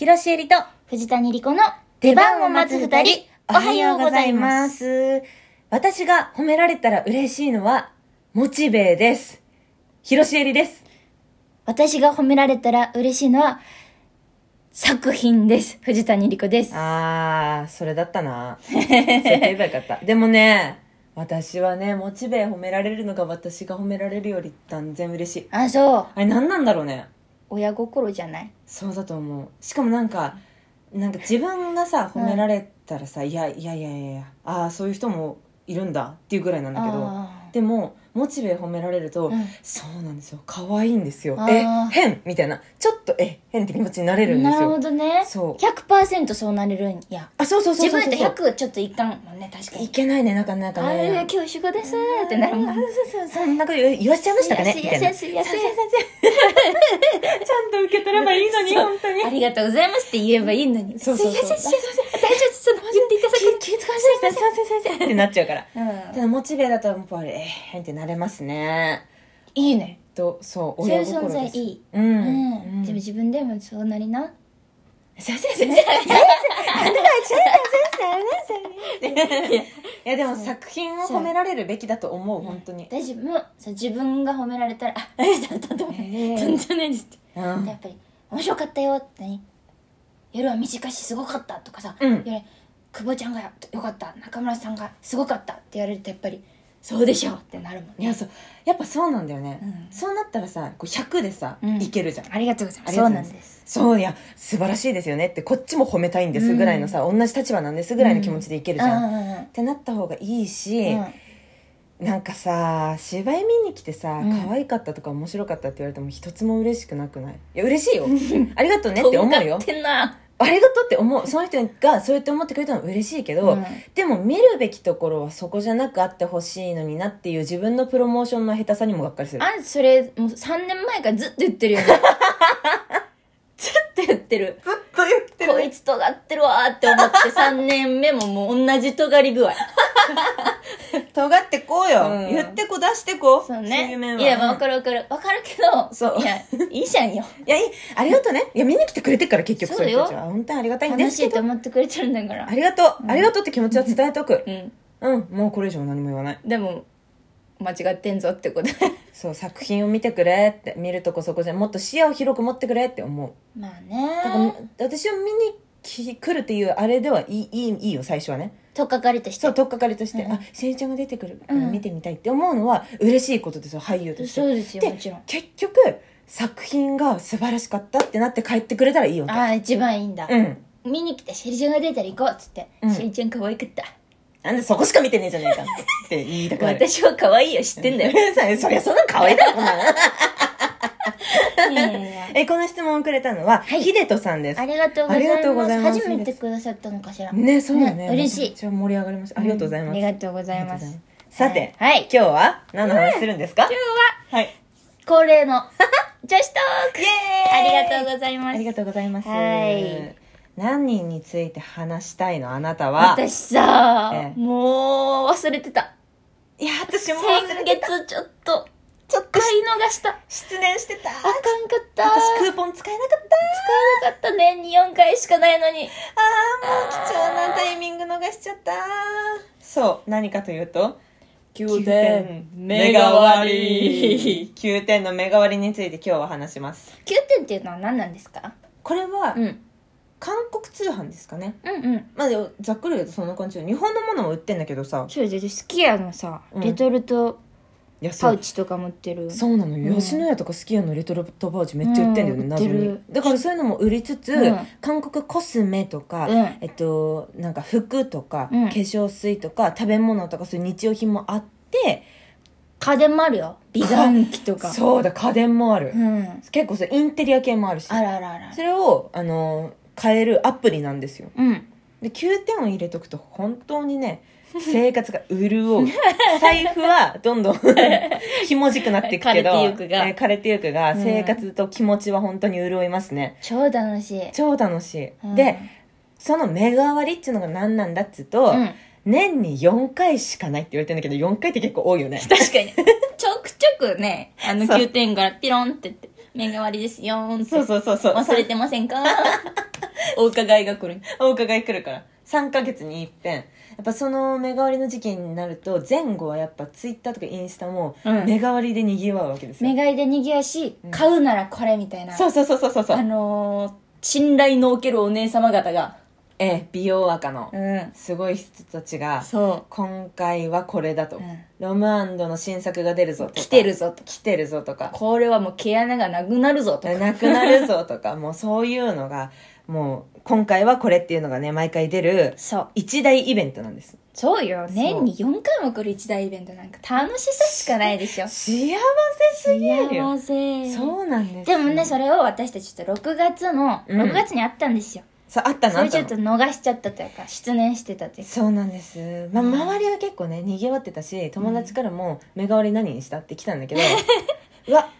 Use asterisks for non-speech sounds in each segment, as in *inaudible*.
広瀬えりと藤谷莉子の出番を待つ二人、おはようございます。私が褒められたら嬉しいのは、モチベです。広瀬えりです。私が褒められたら嬉しいのは、作品です。藤谷莉子です。あー、それだったな。そう言えばよかった。でもね、私はね、モチベ褒められるのが私が褒められるより断然嬉しい。あ、そう。あれ何なんだろうね。親心じゃない？そうだと思う。しかもなんか、なんか自分がさ、褒められたらさ、いやいやいやいやああ、そういう人もいるんだっていうぐらいなんだけど、あでも、モチベ褒められると、うんそうなんですよ。可愛いんですよあ。えー、変みたいな。ちょっと、え、変って気持ちになれるんですよなるほ。どね。そう100%そうなれるんや。あ、そうそうそうそうそう。自分って100ちょっといかんもんね、確かいに。けないね、なかなかあれね。今日仕事ですってなるもん。あそうそうそう、そんなこと言わしちゃいましたかねすいみたいな。ませんすいませんすいませんちゃんと受け取ればいいのに、そう本当に。ありがとうございますって言えばいいのに。そうそうそうすいません、すいません。大丈夫、その言っていた気気使わせて、すいません、すいませんってなっちゃうから。うんただ、モチベだと、やっぱり、えー、変ってなれますね。いいね。と、そう、そういう親心です。存在いい。うん。うん。うんでも自分でもそうなりな。先生先生先生なんでか先生先生いやでも作品を褒められるべきだと思う本当に大丈夫。もうさ自分が褒められたら、あ、ありがとう、とんでもない。とんでもないですって。うんやっぱり、面白かったよってね。夜は短いしすごかったとかさ、うん夜久保ちゃんがよかった、中村さんがすごかったって言われるとやっぱり、そうでしょってなるもんね。いやそう。やっぱそうなんだよね、うん。そうなったらさこう100でさ、うん。いけるじゃんありがとうございます。ありがとございそううなんです。そういや素晴らしいですよねってこっちも褒めたいんですぐらいのさ、同じ立場なんですぐらいの気持ちでいけるじゃん、うん。うんうんってなった方がいいし、うん。なんかさ芝居見に来てさ、うん。可愛かったとか面白かったって言われても一つも嬉しくなくない？いや嬉しいよ。*laughs* ありがとうねって思うよ。てんな。ありがとうって思うその人がそうやって思ってくれたのは嬉しいけど、うんでも見るべきところはそこじゃなくあってほしいのになっていう自分のプロモーションの下手さにもがっかりするあんそれ、もう3年前からずっと言ってるよね。*laughs* ずっと言ってる。ずっと言ってこいつ尖ってるわーって思って3年目ももう同じ尖り具合。*laughs* 尖ってこうよ、うん。言ってこ出してこそうね。いう面は。いや、まあわかるわかる。わかるけど、そう。いや、いいじゃんよ。いやいい。ありがとうね。いや見に来てくれてっから結局そういう人たちは。本当にありがたいんで楽しいと思ってくれてるんだから。あ。りがとう、ありがとうって気持ちは伝えとく。うん。うん。もうこれ以上何も言わない。でも、間違ってんぞってこと。*laughs* そう作品を見てくれって。見るとこそこじゃ。もっと視野を広く持ってくれって思う。まあだからね。私を見に来来るっていうあれではいいいいいいよ最初はねとっかかりとして。そう、とっかかりとして、うんあ、しえりちゃんが出てくるからうん見てみたいって思うのは嬉しいことですよ、俳優として。そうですよ、もちろん。結局、作品が素晴らしかったってなって帰ってくれたらいいよ。ああ、一番いいんだ。うん。見に来て、シェリちゃんが出たら行こうっつって。うんシェリちゃん可愛かった。なんでそこしか見てねえじゃねえかって言いたくなる。*laughs* 私は可愛いよ、知ってんだよ。*laughs* そりゃそんな可愛いだろ、こんなの。いやいやいやえ、この質問をくれたのは、はいヒデトさんですあ。りがとうございます。ありがとうございます初めてくださったのかしら。ね、そうだね。嬉しい。じゃ盛り上がりました。ありがとうございます。ありがとうございます。さて、はい。今日は何の話するんですか、今日ははい。恒例の *laughs* 女子トークイエーイありがとうございます。ありがとうございます。はい何人について話したいの？あなたは。私さ、ええもう忘れてた。いや、私も忘れ先てた。月ちょっと、ちょっと買い逃した。失念してた。あかんかった。私クーポン使えなかった。使えなかった年に4回しかないのに。あー、もう貴重なタイミング逃しちゃった。そう、何かというと、9点メガ割。9点のメガ割について今日は話します。9点っていうのは何なんですか？これは、うん。韓国通販ですかね。うんうん。まあ、でもざっくり言うとそんな感じよ日本のものも売ってんだけどさ。そうですスキヤのさ、うんレトルトいや、パウ。チとか持ってる。そうなのよ、うん吉野家とかスキヤのレトルトパウチめっちゃ売ってんだよね、うん謎ってるだからそういうのも売りつつ、うん韓国コスメとか、うんえっとなんか服とか、うん化粧水とか食べ物とかそういう日用品もあって家電もあるよ。美顔器とか。そうだ家電もある、うん。結構そうインテリア系もあるしあらあらあらそ。れをあの買えるアプリなんですようん。で9点を入れとくと本当にね生活が潤う。財布はどんどんひもじくなっていくけど枯れてゆくが。えー枯れてゆくが、うん生活と気持ちは本当に潤いますね。超楽しい。超楽しい、うん。でそのメガ割っていうのが何なんだっつうと、うん。年に4回しかないって言われてるんだけど4回って結構多いよね。確かに。*laughs* ちょくちょくね、あのそう。9点からピロンって言って、目代わりですよーんって。そうそうそうそう。忘れてませんか？お伺いが来る。お伺い来るから。3ヶ月に一遍。やっぱその目変わりの時期になると前後はやっぱツイッターとかインスタもうん。目変わりでにぎわうわけですよ、目がいでにぎわし、買うならこれみたいな。そうそうそうそうそうそう。あのー、信頼のおけるお姉様方が。ええ美容赤のうん。すごい人たちがそ今回はこれだと、うん。ロムアンドの新作が出るぞとか。来てるぞと。来てるぞとか。これはもう毛穴がなくなるぞとか。なくなるぞとか。もうそういうのがもう今回はこれっていうのがね毎回出るそう。一大イベントなんですそうよ。年に4回も来る一大イベントなんか楽しさしかないでしょ。幸せすぎるよ幸せ。そうなんですでもね、それを私たちちょっと6月の、うん6月にあったんですよ。そうあったのそれちょっと逃しちゃったというか、失念してたというか。そうなんです、まあ、うん周りは結構ねにぎわってたし友達からも「目変わり何にした?」って来たんだけど *laughs* うわ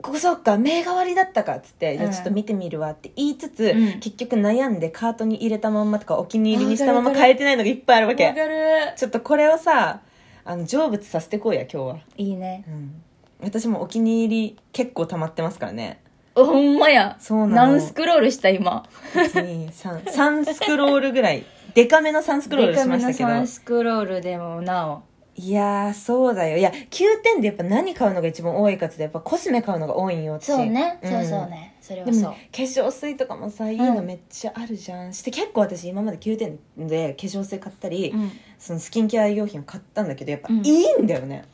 ここそっか目変わりだったかっつって、じゃちょっと見てみるわって言いつつ、うん結局悩んでカートに入れたまんまとかお気に入りにしたまま変えてないのがいっぱいあるわけわかる。ちょっとこれをさあの成仏させてこうや今日は、いいね。うん、私もお気に入り結構溜まってますからねほんまや。そうなの何スクロールした今？123スクロールぐらいデカめの3スクロールしましたけどデカめの3スクロールでもなお。いやーそうだよいや9点でやっぱ何買うのが一番多いかってやっぱコスメ買うのが多いんよ私そうね。んそうそうね。それはでそうも化。粧水とかもさいいのめっちゃあるじゃん、して結構私今まで9点で化粧水買ったり、うん。そのスキンケア用品を買ったんだけどやっぱうんいいんだよね、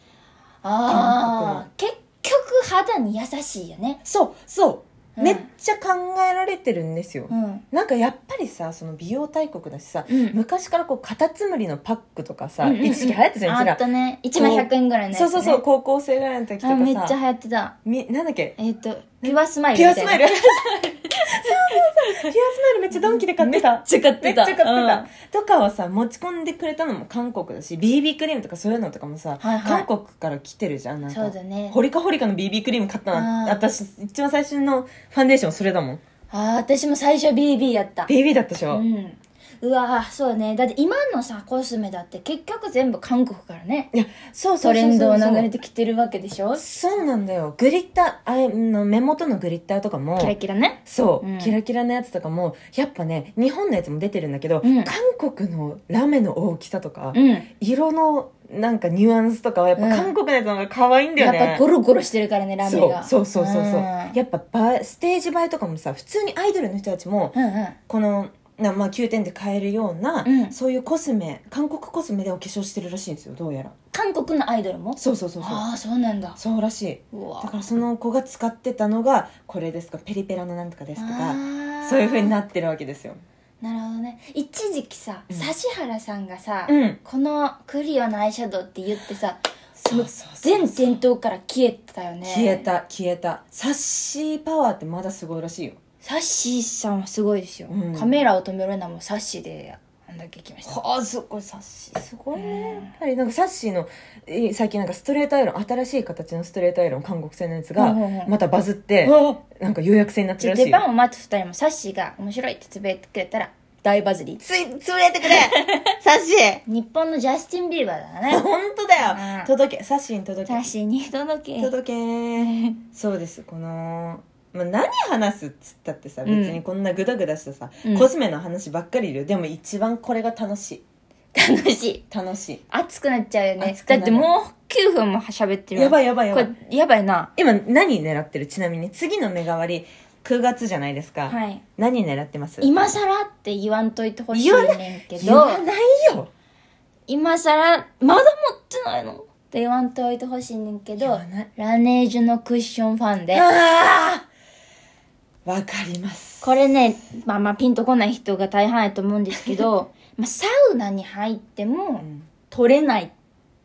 ああ、結局肌に優しいよね。そうそう、うんめっちゃ考えられてるんですよ、うん。なんかやっぱりさその美容大国だしさ、うん昔からこうカタツムリのパックとかさ、うんうんうん一時期流行ったじゃんうちあらったね。1枚100円ぐらいのやつ、ね。そうそうそう高校生ぐらいの時とかさあ、めっちゃ流行ってた。みなんだっけ？えっ、と、ピュアスマイルピュア。スマイルピュアスマイルめっちゃドンキで買ってた。めっちゃ買ってた。めっちゃ買ってた、うん。とかをさ持ち込んでくれたのも韓国だし BB クリームとかそういうのとかもさ、はいはい。韓国から来てるじゃん。なんかそうだね。ホリカホリカの BB クリーム買ったの私一番最初のファンデーションそれだもん。ああ、私も最初 BB やった。BB だったでしょ、うん。うわーそうね。だって今のさ、コスメだって結局全部韓国からね。いやそうそうそうそうトレンドを流れてきてるわけでしょ？そうなんだよグリッターあれの目元のグリッターとかもキラキラね。そう、うんキラキラのやつとかもやっぱね日本のやつも出てるんだけど、うん韓国のラメの大きさとか、うん。色のなんかニュアンスとかはやっぱうん韓国のやつの方が可愛いんだよね、やっぱゴロゴロしてるからね、ラメそうが。そうそうそうそう、んやっぱばステージ映えとかもさ普通にアイドルの人たちもうんうん。このな、まあ、9点で買えるような、うん。そういうコスメ韓国コスメでお化粧してるらしいんですよどうやら。韓国のアイドルも？そうそうそうそう。ああ、そうなんだ。そうらしい。うわ。だからその子が使ってたのがこれですかペリペラのなんとかですとかそういう風になってるわけですよ。なるほどね。一時期さ、うん。指原さんがさ、うん。このクリオのアイシャドウって言ってさそうそうそう全店頭から消えてたよね。消えた消えた。サッシーパワーってまだすごいらしいよサッシーさんはすごいですよ、うん。カメラを止めるのもサッシーであんだけ行きました。はあすごいサッシー。すごいね、うん。やっぱりなんかサッシーのえー最近なんかストレートアイロン新しい形のストレートアイロン韓国製のやつがまたバズってうなんか予約制になってるらしいよ。出番を待つ二人もサッシーが面白いってつぶやいてくれたら大バズり。ついつぶれてくれ。*laughs* サッシー。日本のジャスティン・ビーバーだね。本当だよ、うん。届け。サッシーに届け。サッシーに届け。届けそうです。この、まあ、何話すっつったってさ別うん。にこんなグダグダしたさ、うん。コスメの話ばっかりいるよでも一番これが楽しい。楽しい。楽し熱くなっちゃうよね。熱くなる。だってもう9分も喋ってるやばいやばいやばい。これやばいな。今何狙ってる？ちなみに次の目変わり9月じゃないですか、はい。何狙ってます？今さらって言わんといてほしい言わなねんけ言わどないよ。今さらまだ持ってないの？って言わんといてほしいねんけど。言わない。ラネージュのクッションファンデああわかります。これねまあまあピンとこない人が大半やと思うんですけど *laughs* まあサウナに入ってもん。取れない。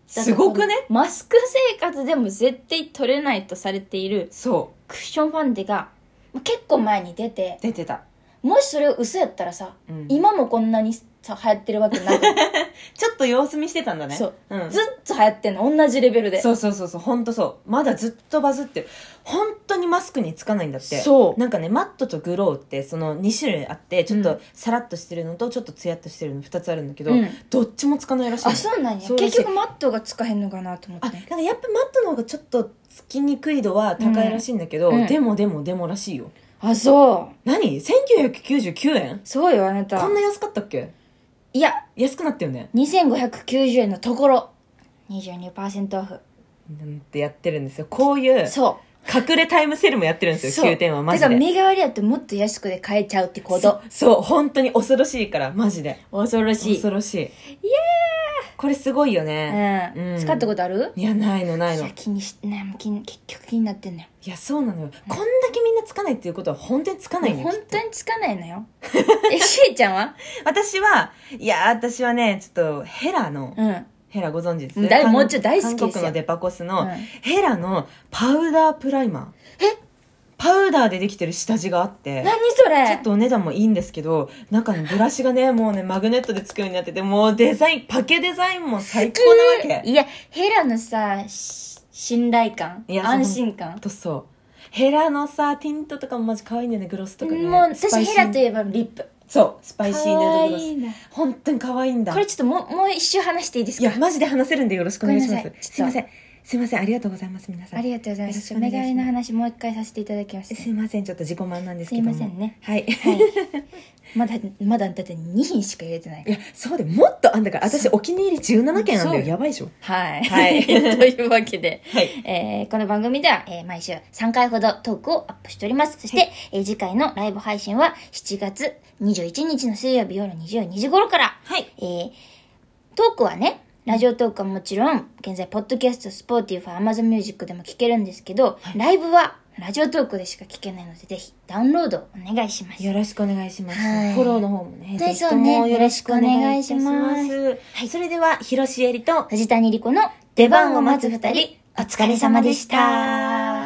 すごくね？マスク生活でも絶対取れないとされているそクッションファンデがまあ結構前に出てう出てた。もしそれを嘘やったらさ、うん。今もこんなにさ流行ってるわけなく *laughs* ちょっと様子見してたんだね。そう、うん、ずっと流行ってんの同じレベルで。そうそうそうそう本当そう。まだずっとバズってる本当にマスクにつかないんだって。そう。なんかねマットとグローってその2種類あってちょっとうん。サラッとしてるのとちょっとツヤっとしてるの2つあるんだけど、うん。どっちもつかないらしいの。あそうなんや。結局マットがつかへんのかなと思って。あなんかやっぱマットの方がちょっとつきにくい度は高いらしいんだけど、うん。うんでもでもでもらしいよ。あ、そう。何 ?1999 円？そうよ、あなた。こん。な安かったっけ？いや、安くなってよね。2590円のところ、22%オフ。なんてやってるんですよ。こういう、そう。隠れタイムセールもやってるんですよ、そう9点はマジで。だから目代わりやってもっと安くで買えちゃうってこそと。そう、本当に恐ろしいから、マジで。恐ろしい。恐ろしい。いやこれすごいよね。うん。うん使ったことある？いや、ないの、ないの。いや、気にし、ね、気に結局気になってんのよ。いや、そうなのよ。こんだけみんなつかないっていうことは本当につかないのよ。本当につかないのよ。*laughs* え、しえちゃんは？私は、いや、私はね、ちょっと、ヘラの、うん。ヘラご存知です？もうちょい大好きですよ韓国のデパコスの、うんヘラのパウダープライマー。え？パウダーでできてる下地があって。何それ？ちょっとお値段もいいんですけど、中にブラシがね、*laughs* もうね、マグネットでつくようになってて、もうデザイン、パケデザインも最高なわけ。いや、ヘラのさ、し信頼感いや安心感とそう。ヘラのさ、ティントとかもマジ可愛いんだよね、グロスとかね。もう、私ヘラといえばリップ。そう、スパイシーヌードグロス。本当に可愛いんだ。これちょっともう、もう一周話していいですか？いや、マジで話せるんでよろしくお願いしますすいません。すいません。ありがとうございます、皆さん。ありがとうございます。お願いの話もう一回させていただきました。すいません。ちょっと自己満なんですけども。すいませんねはい。はい。まだ、まだだって2品しか入れてないい。や、そうで、もっとあんだから、私お気に入り17件あんだよ。やばいでしょ。はい。はい *laughs* というわけで、はいえーこの番組では、えー毎週3回ほどトークをアップしております。そして、えー次回のライブ配信は7月21日の水曜日夜22時頃から、はい。えートークはね、ラジオトークはもちろん、現在、ポッドキャスト、スポーティファー、アマゾンミュージックでも聞けるんですけど、ライブはラジオトークでしか聞けないので、ぜひダウンロードお願いします。よろしくお願いします。はいフォローの方もね、ねぜひともよろしくお願いしま。すはい。それでは、広しえりと、藤谷莉子の出番を待つ二人、お疲れ様でした。